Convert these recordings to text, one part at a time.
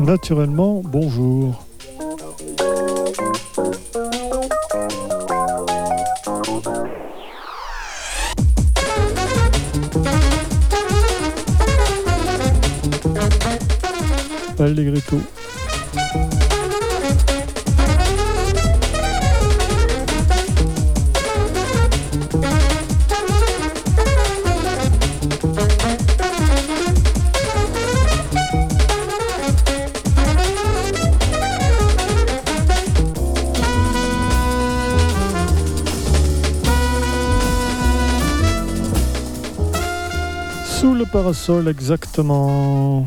Naturellement, bonjour. Allegretto. Parasol, exactement.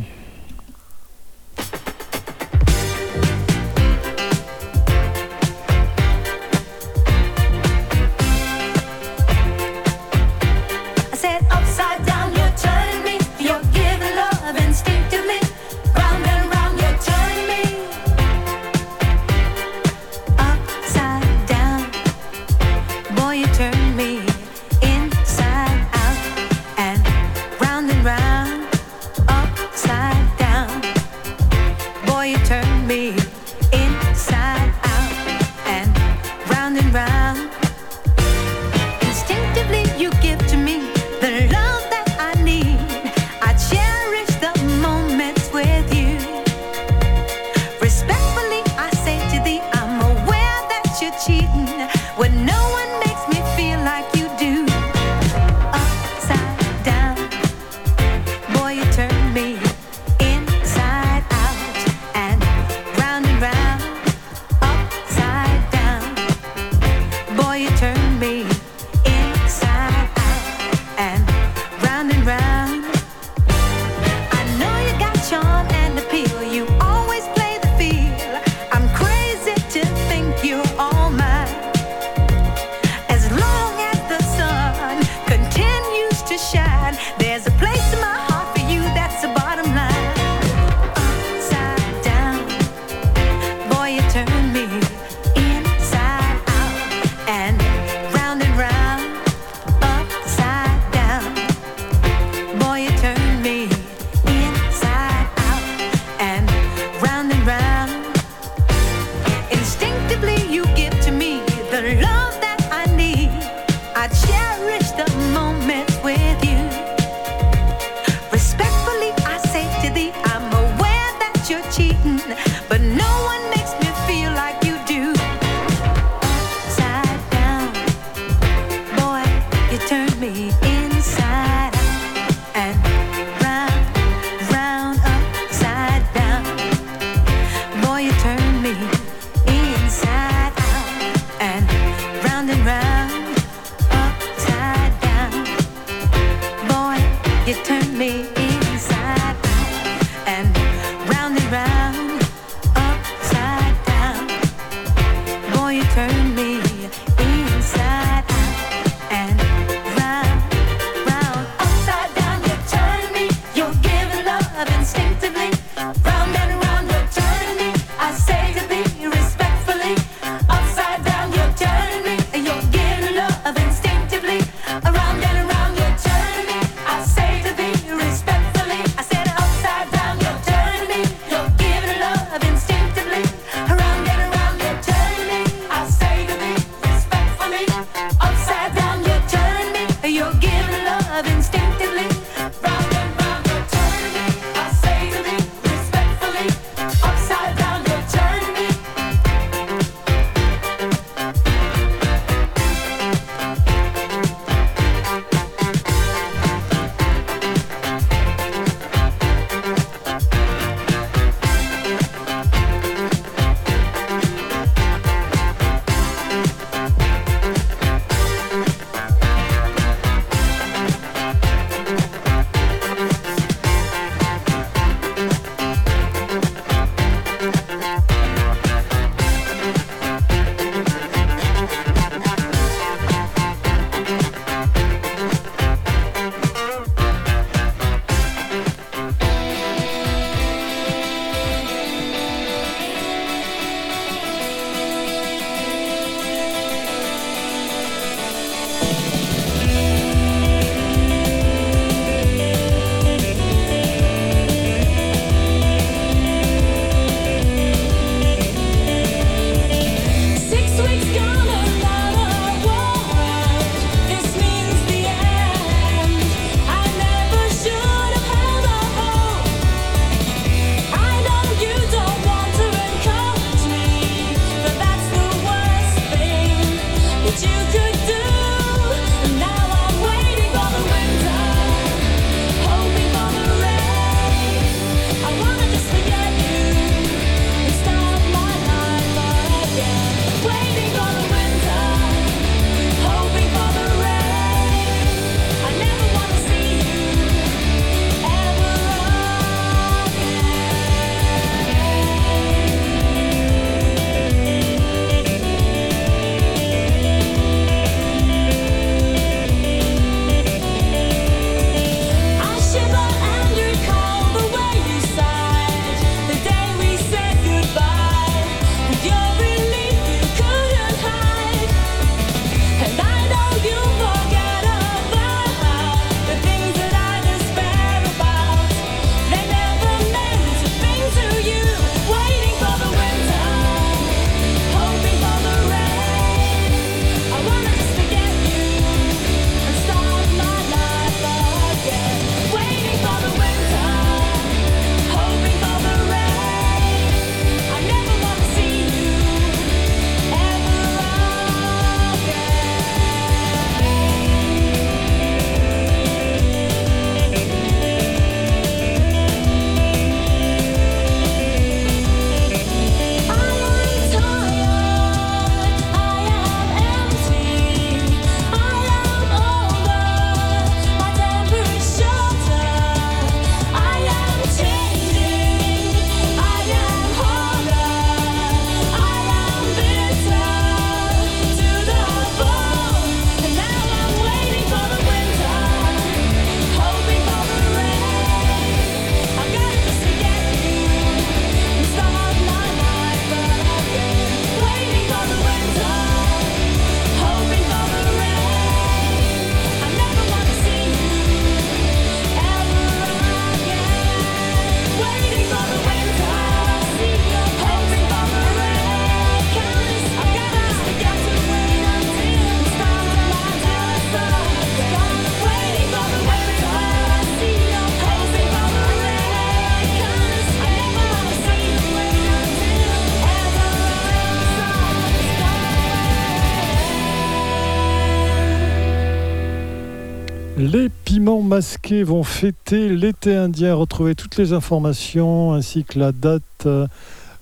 masqués vont fêter l'été indien. Retrouvez toutes les informations ainsi que la date, euh,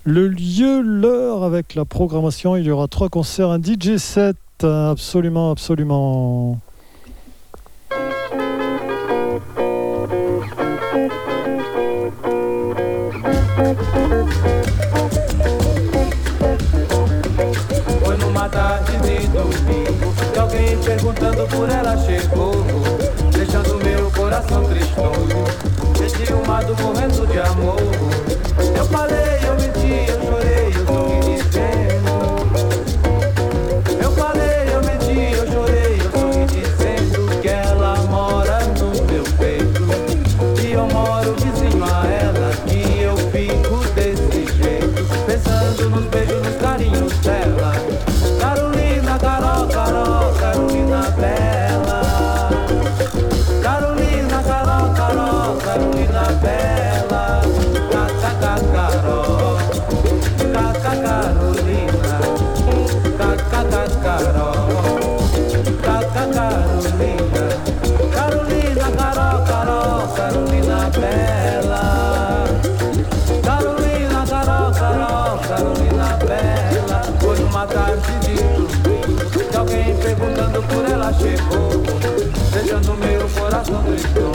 le lieu, l'heure avec la programmation. Il y aura trois concerts, un DJ set. Absolument, absolument. coração tristonho, mar do morrendo de amor. Eu falei, eu always go.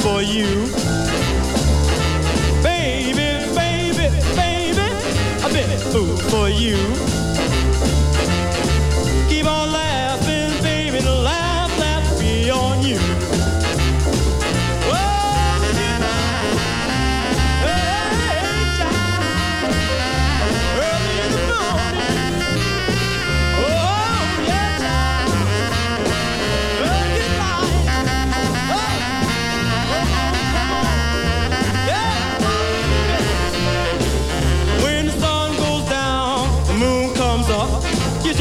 for you. Baby, baby, baby, I've been a fool for you.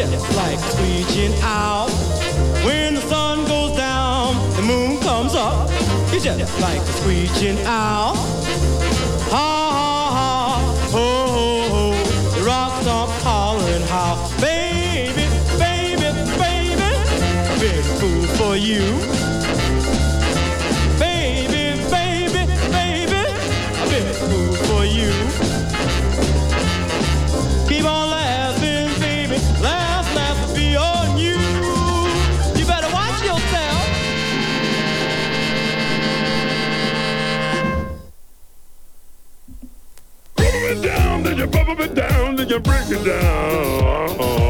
just like screeching owl. When the sun goes down, the moon comes up. It's just like a screeching owl. Ha ha ha, ho ho ho. The rocks are calling how, baby, baby, baby. Big fool for you. of it down, then you break it down.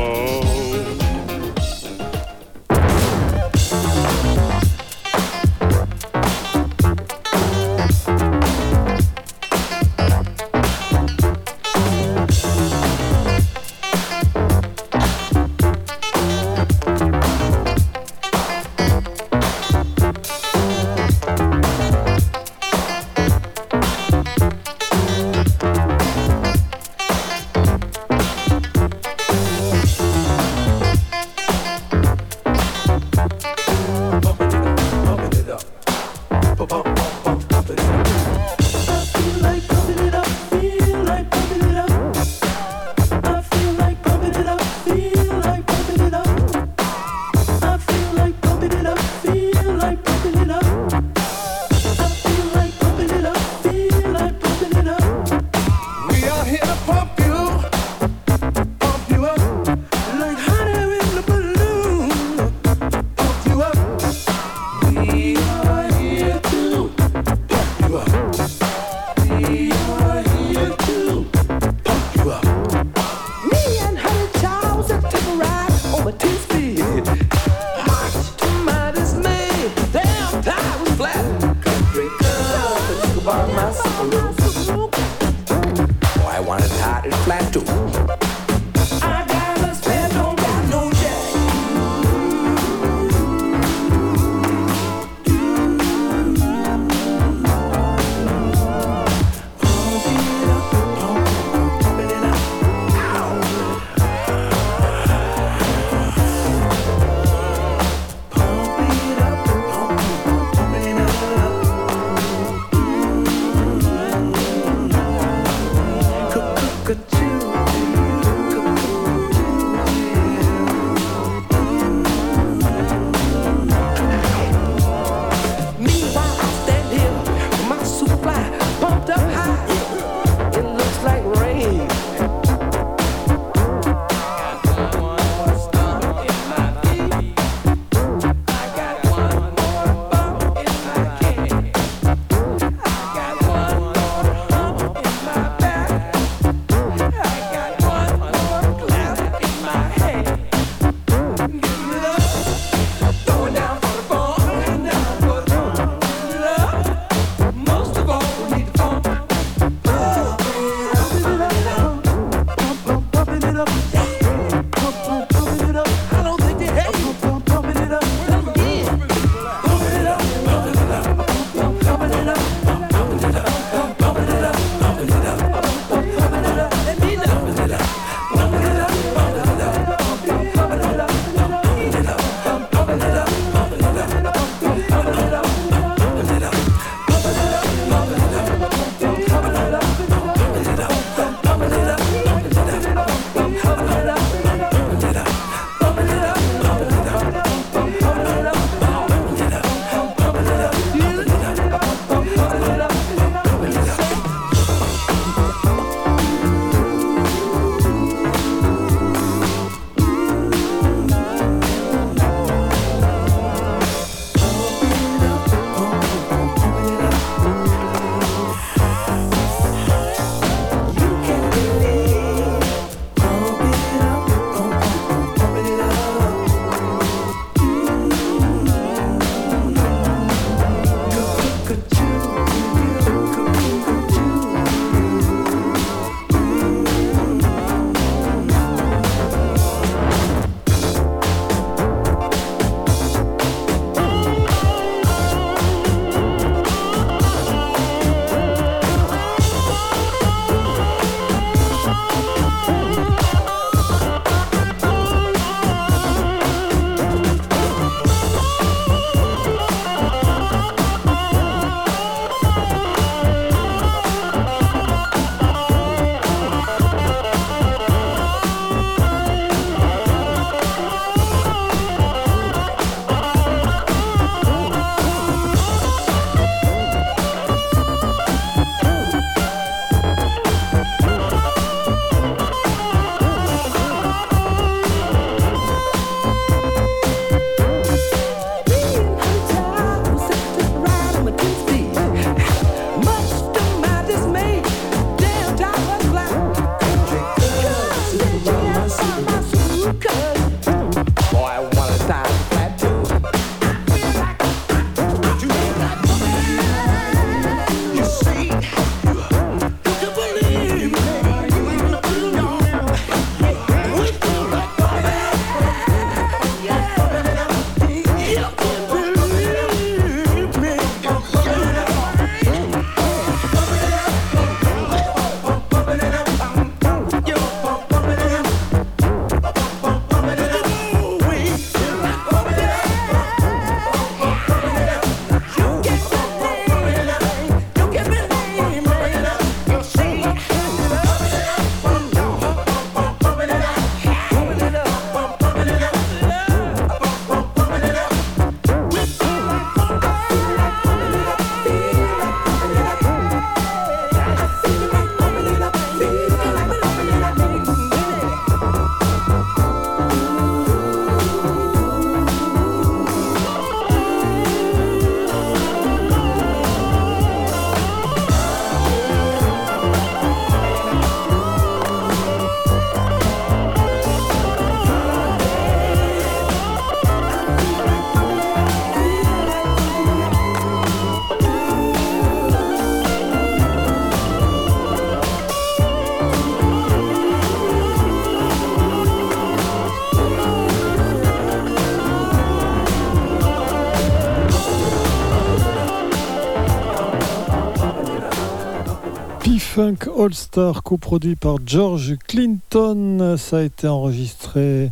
5 All Star coproduit par George Clinton. Ça a été enregistré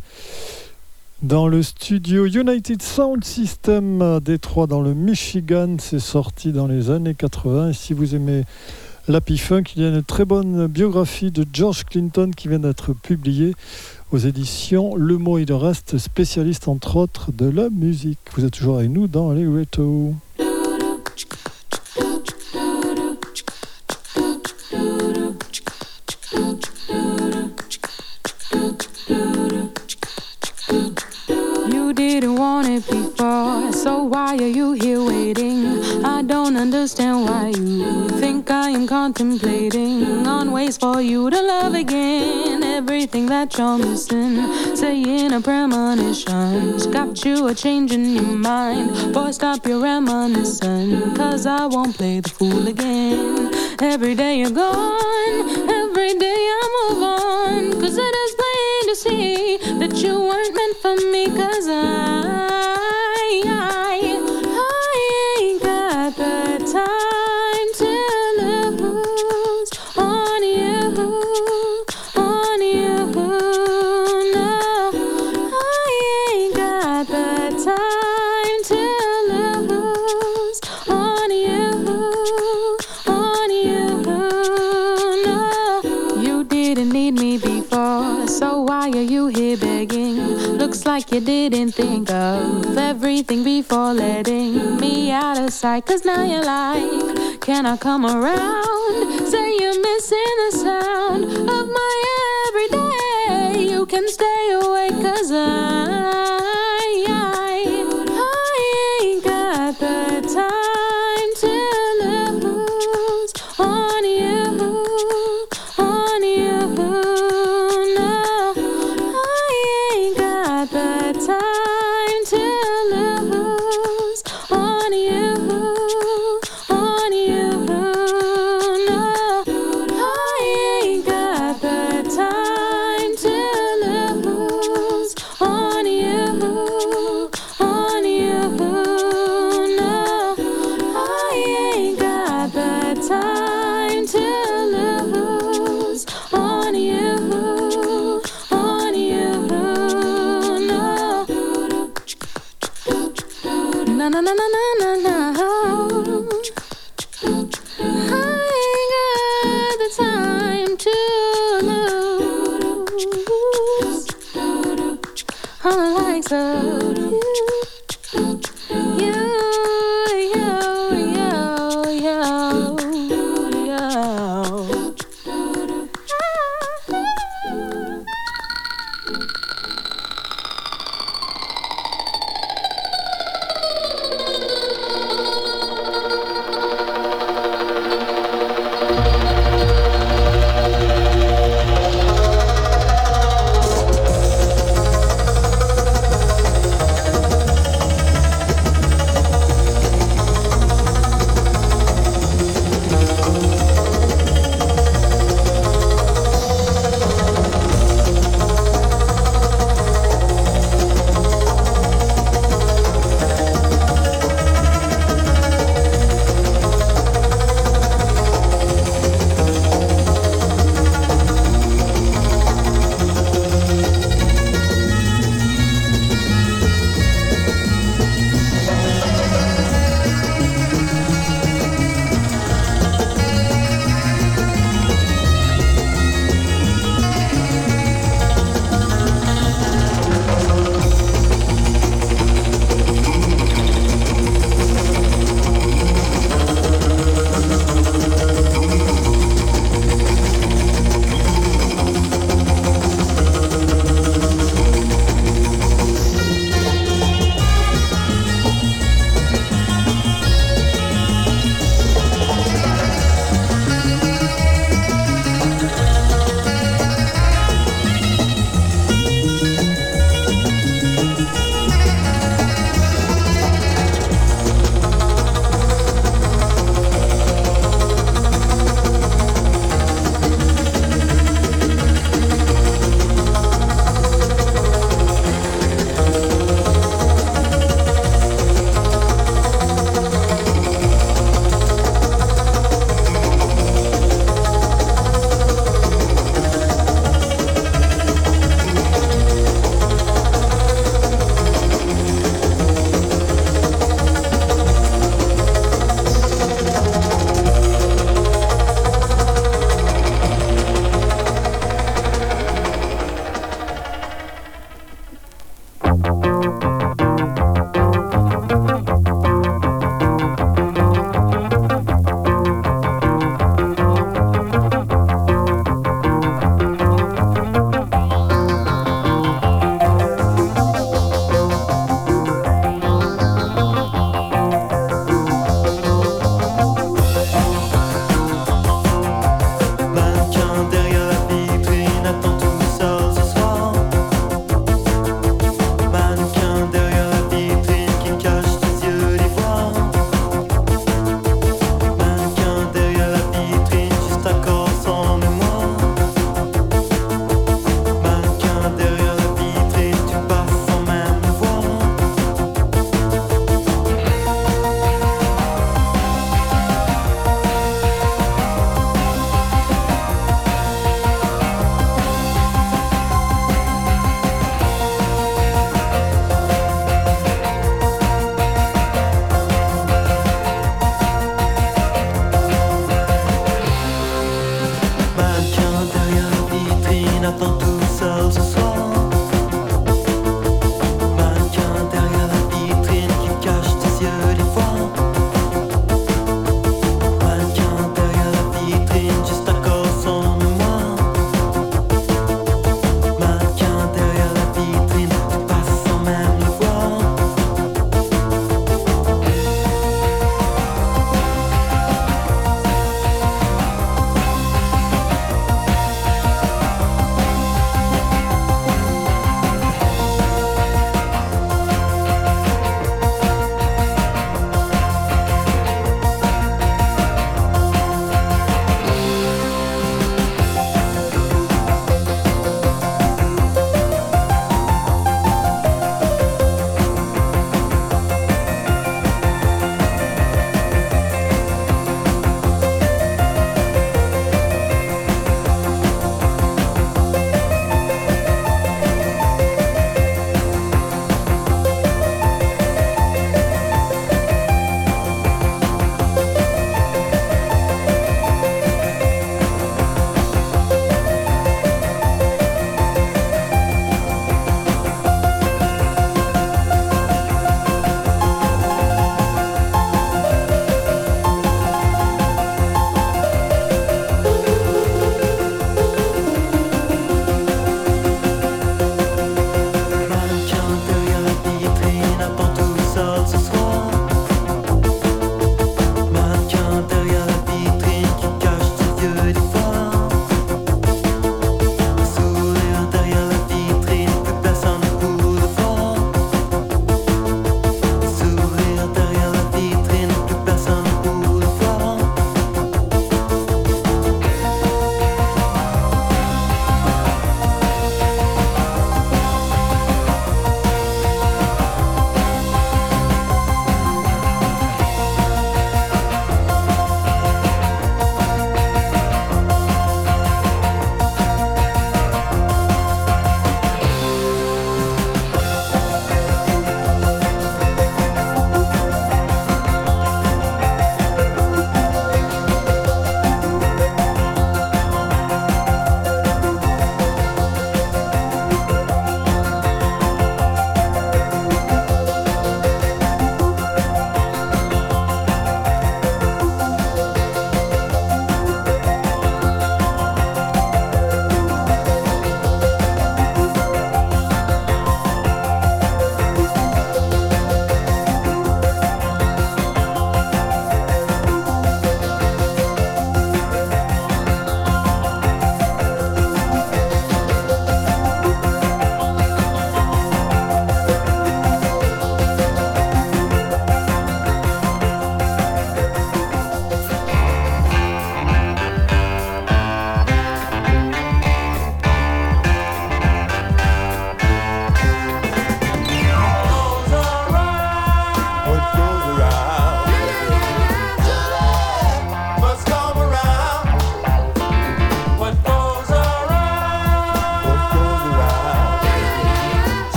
dans le studio United Sound System à Détroit dans le Michigan. C'est sorti dans les années 80. Et si vous aimez l'Happy Funk, il y a une très bonne biographie de George Clinton qui vient d'être publiée aux éditions Le Mot et le Reste, spécialiste entre autres de la musique. Vous êtes toujours avec nous dans les Reto. Before, so why are you here waiting? I don't understand why you think I am contemplating on ways for you to love again. Everything that you're missing, saying a premonition, got you a change in your mind. Boy, stop your reminiscing, cause I won't play the fool again. Every day you're gone, every day I move on, cause it is plain to see that you weren't meant for me, cause I, I, didn't think of everything before letting me out of sight. Cause now you're like, can I come around? Say you're missing the sound of my everyday. You can stay away, cause I,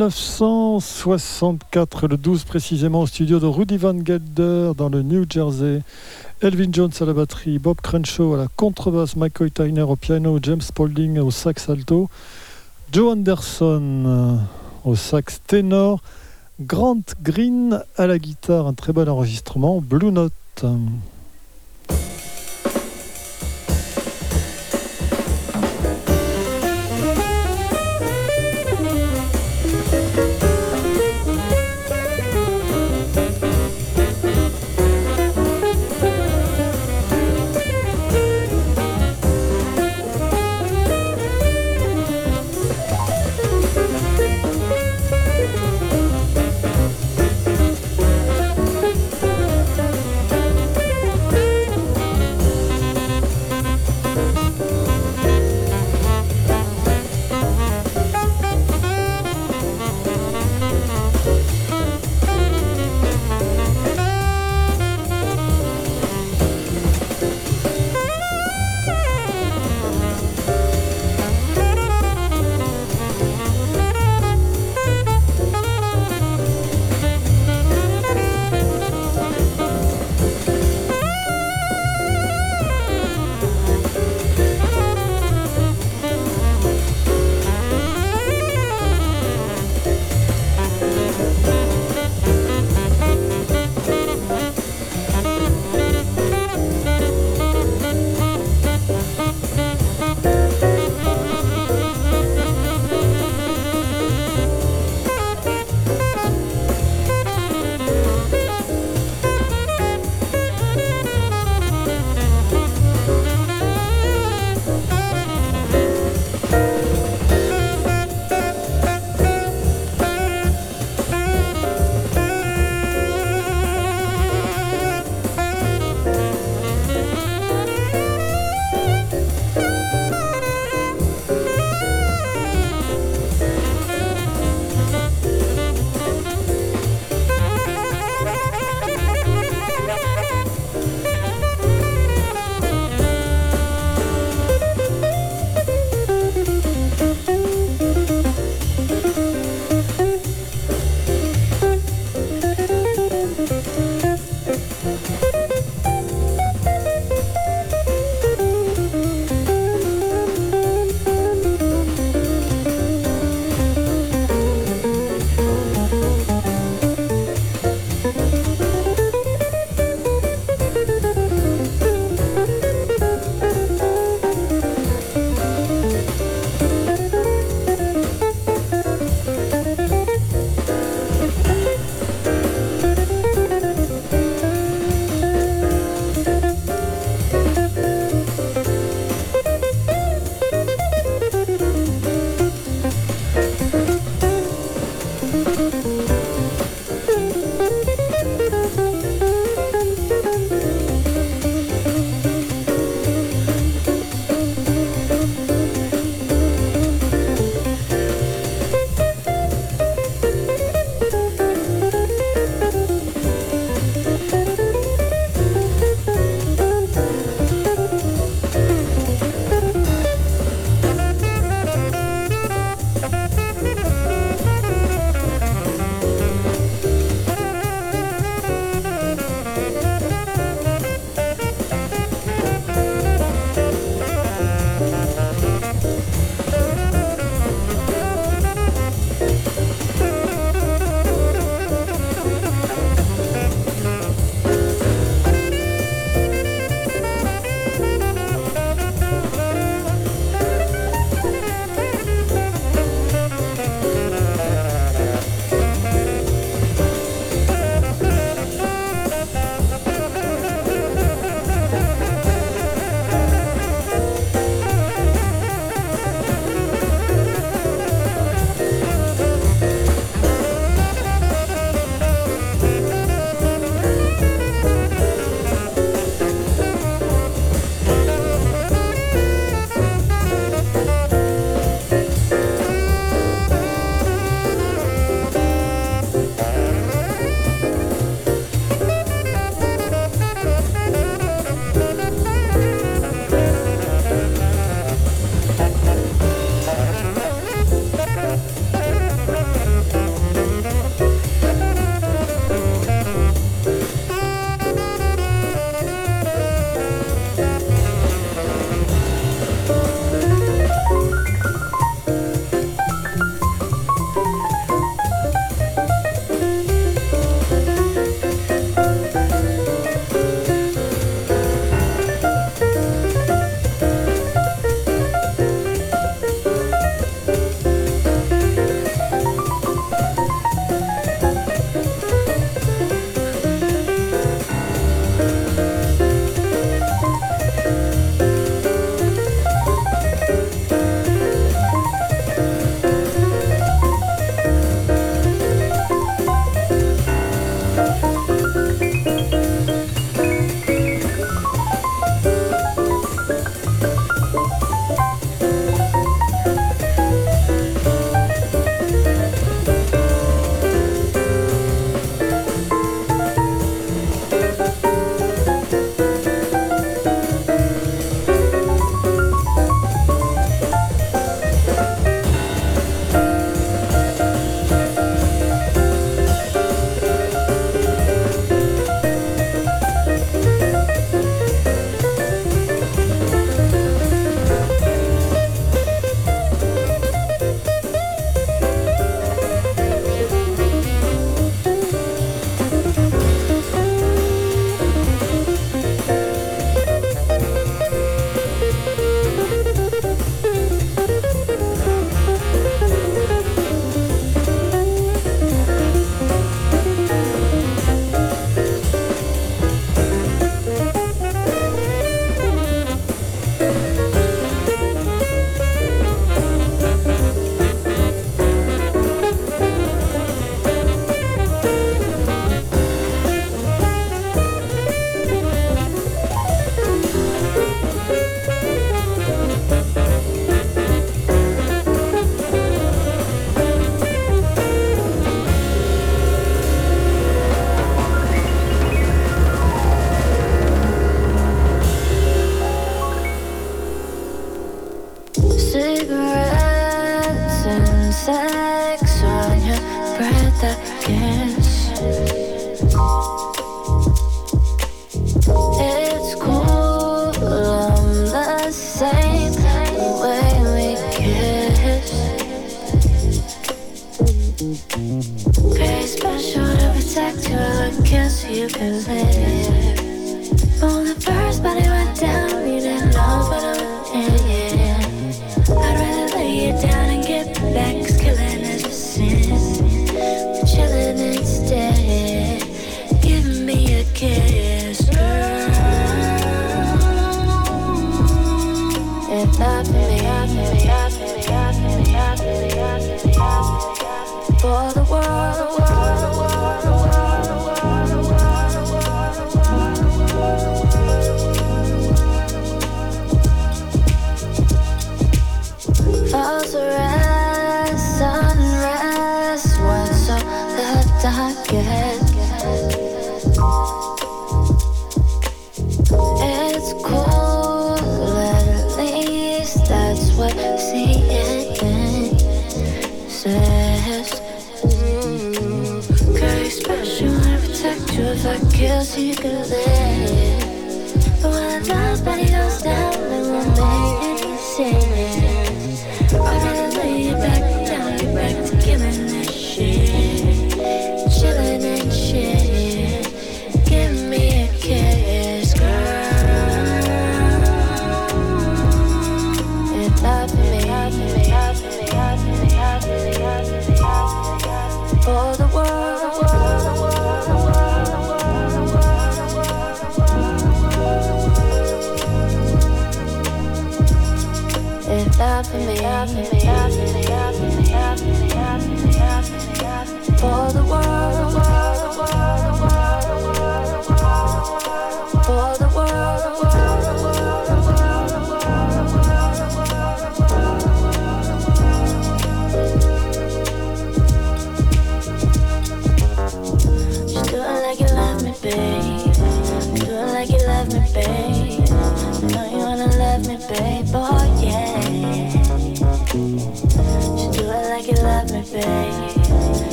1964, le 12 précisément, au studio de Rudy Van Gelder dans le New Jersey. Elvin Jones à la batterie, Bob Crenshaw à la contrebasse, Michael Tyner au piano, James Spaulding au sax alto, Joe Anderson euh, au sax ténor, Grant Green à la guitare, un très bon enregistrement, Blue Note.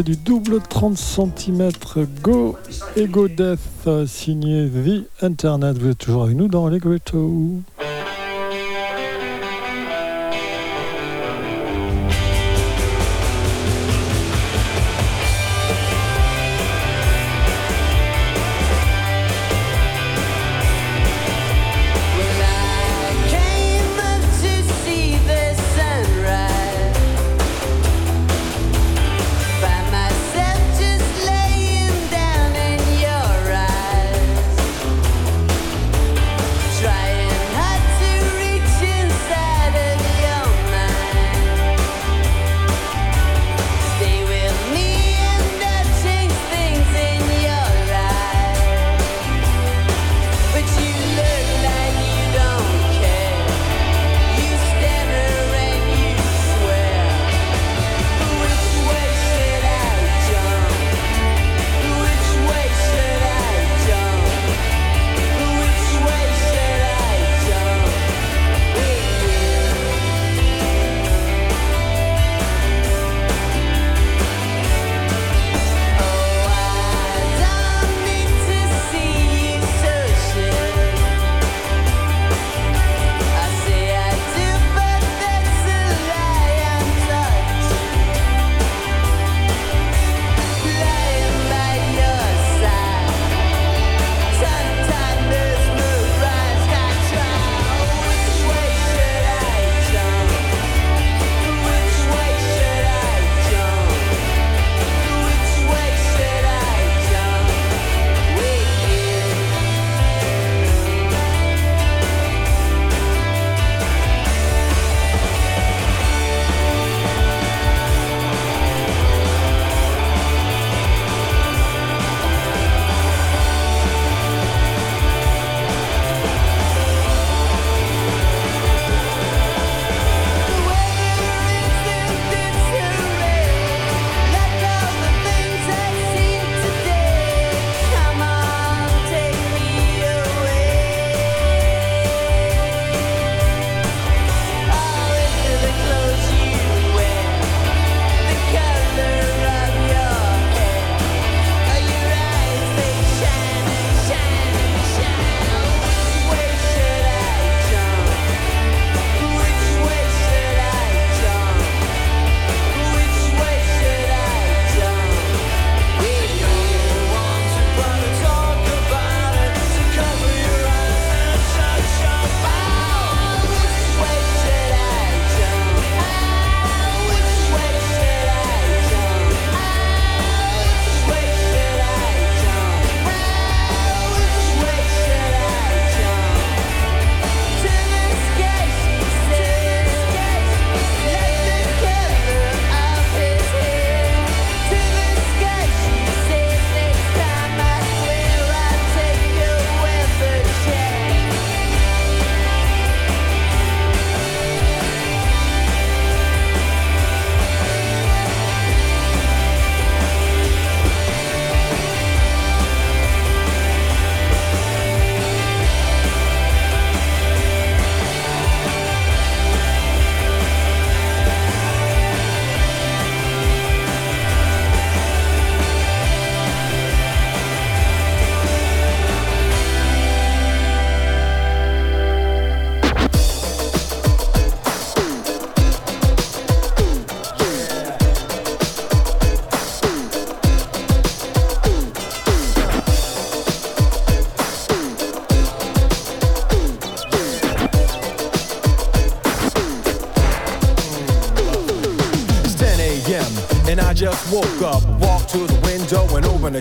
du double 30 cm Go Ego Death signé The Internet. Vous êtes toujours avec nous dans les Grotto.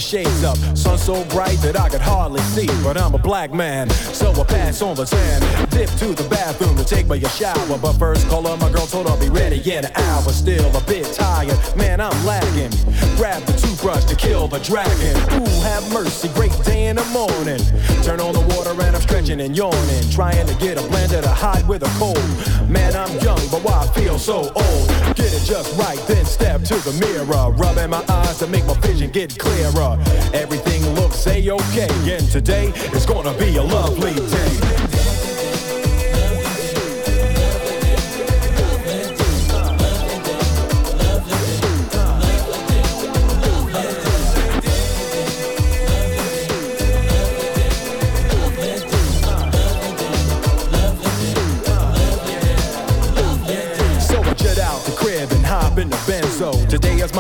Shades up. Sun so bright that I could hardly see, but I'm a black man, so I pass on the tan. Dip to the bathroom to take me a shower, but first call up my girl, told her I'll be ready in an hour. Still a bit tired, man, I'm lagging. Grab the toothbrush to kill the dragon. Ooh, have mercy, great day in the morning. Turn on the water and I'm stretching and yawning, trying to get a blender to hide with a cold. Man, I'm young, but why I feel so old? Get it just right, then step to the mirror, rubbing my eyes to make my vision get clearer. Everything looks a-okay, and today is gonna be a lovely day.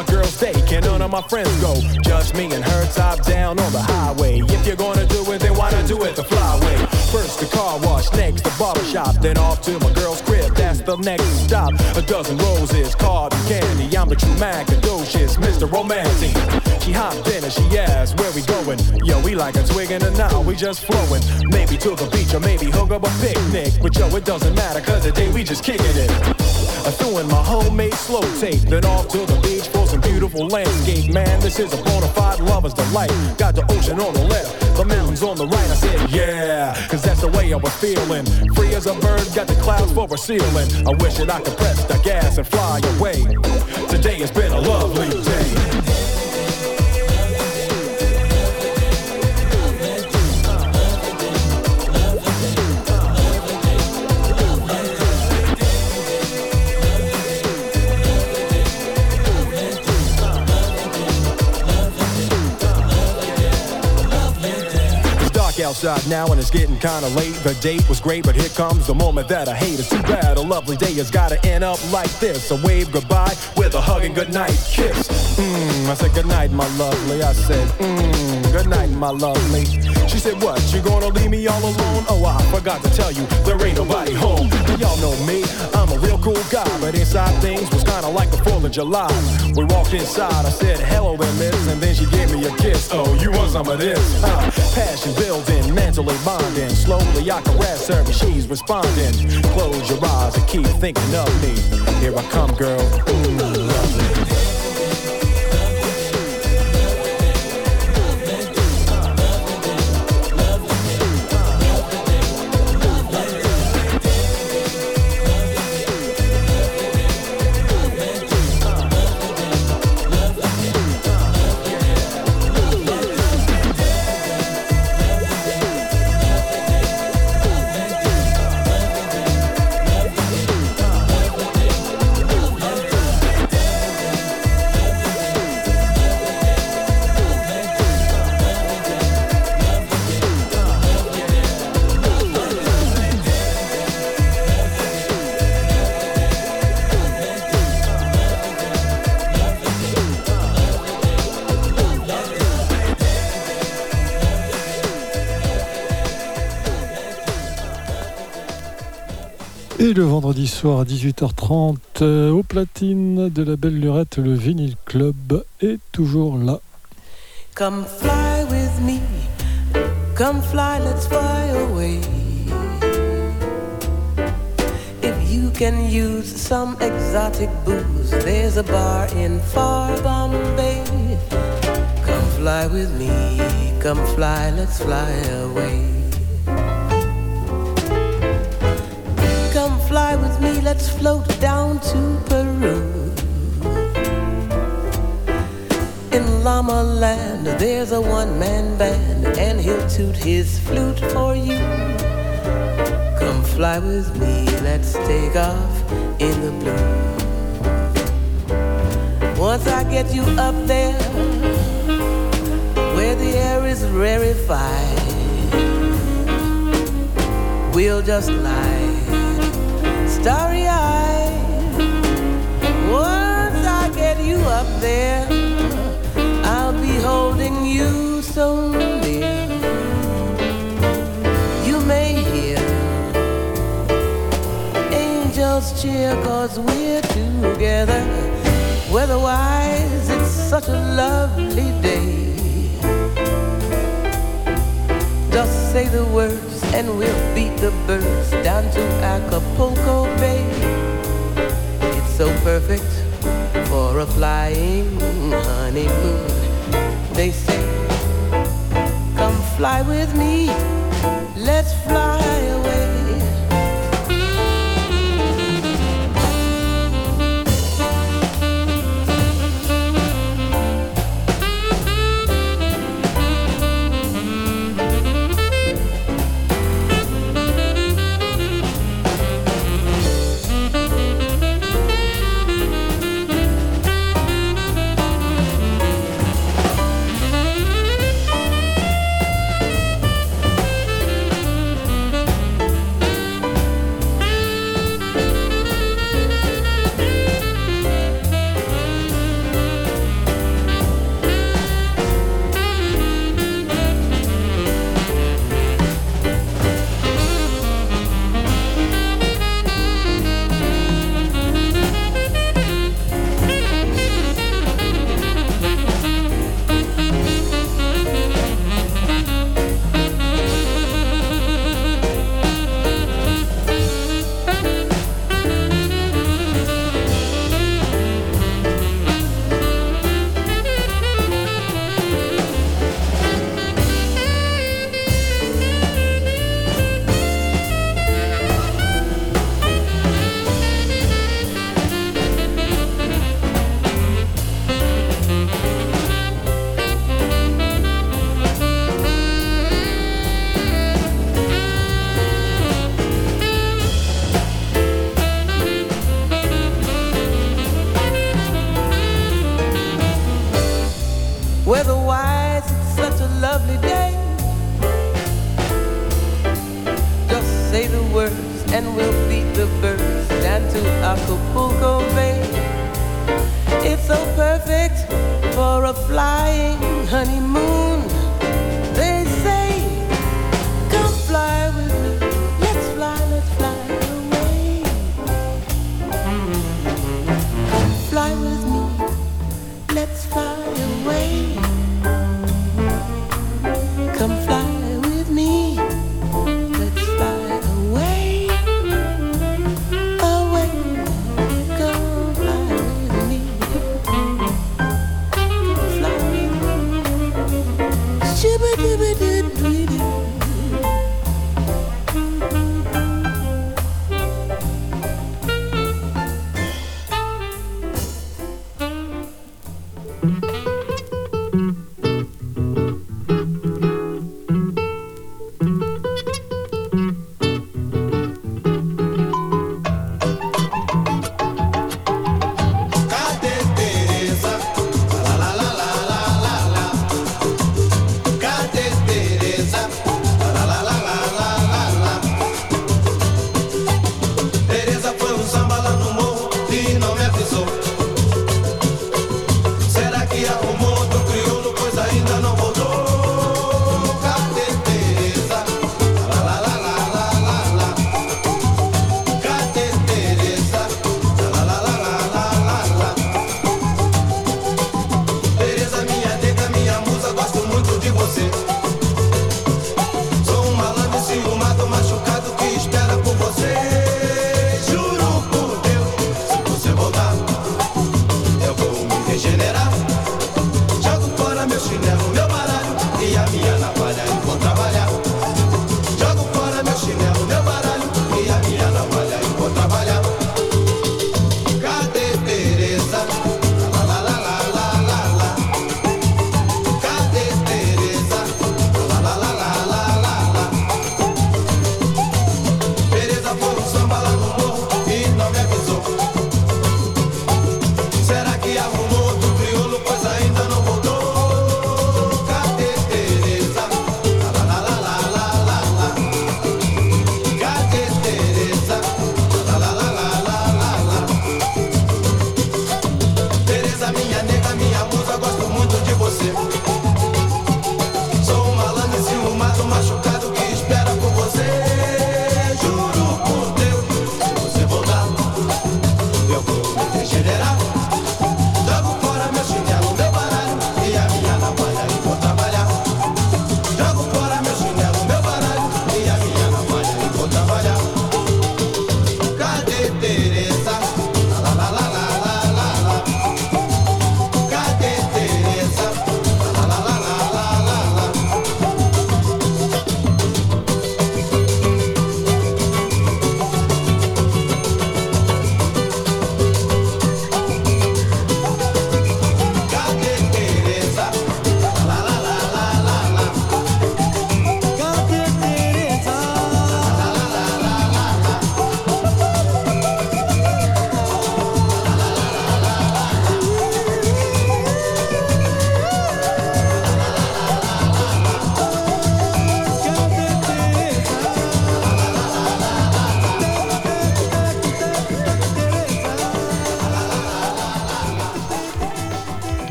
My girl's day, can none of my friends go? Just me and her top down on the highway. If you're gonna do it, then why not do it the flyway? First the car wash, next the barber shop, then off to my girl's crib. That's the next stop. A dozen roses, card and candy. I'm the true Macadocious, Mr. Romantic. She hopped in and she asked, where we going? Yo, we like a twig and a now, we just flowing. Maybe to the beach or maybe hook up a picnic. But yo, it doesn't matter, cause today we just kicking it. I threw in my homemade slow tape, then off to the beach for some beautiful landscape. Man, this is a bona fide lover's delight. Got the ocean on the left, the mountains on the right. I said, yeah, cause that's the way I was feeling. Free as a bird, got the clouds for a ceiling. I wish that I could press the gas and fly away. Today has been a lovely outside now and it's getting kinda late. The date was great, but here comes the moment that I hate. It's too bad a lovely day has gotta end up like this. A wave goodbye with a hug and goodnight kiss. Mmm, I said goodnight, my lovely. I said, mmm, goodnight, my lovely. She said, what, you gonna leave me all alone? Oh, I forgot to tell you, there ain't nobody home. Y'all know me, I'm a real cool guy, but inside things was kinda like the 4th of July. We walked inside, I said, hello there, miss, and then she gave me a kiss. Oh, you want some of this? Uh, passion building, mentally bonding. Slowly I caress her, and she's responding. Close your eyes and keep thinking of me. Here I come, girl. Mm, vendredi soir à 18h30, euh, au platine de la Belle Lurette, le Vinyl Club est toujours là. Come fly with me, come fly, let's fly away. If you can use some exotic booze, there's a bar in far Bombay. Come fly with me, come fly, let's fly away. Float down to Peru. In Llama Land, there's a one man band, and he'll toot his flute for you. Come fly with me, let's take off in the blue. Once I get you up there, where the air is rarefied, we'll just lie starry eyed. there, I'll be holding you so near. You may hear angels cheer, cause we're together. Weatherwise, it's such a lovely day. Just say the words, and we'll beat the birds down to Acapulco Bay. It's so perfect for a flying honeymoon. They say, Come fly with me, let's fly.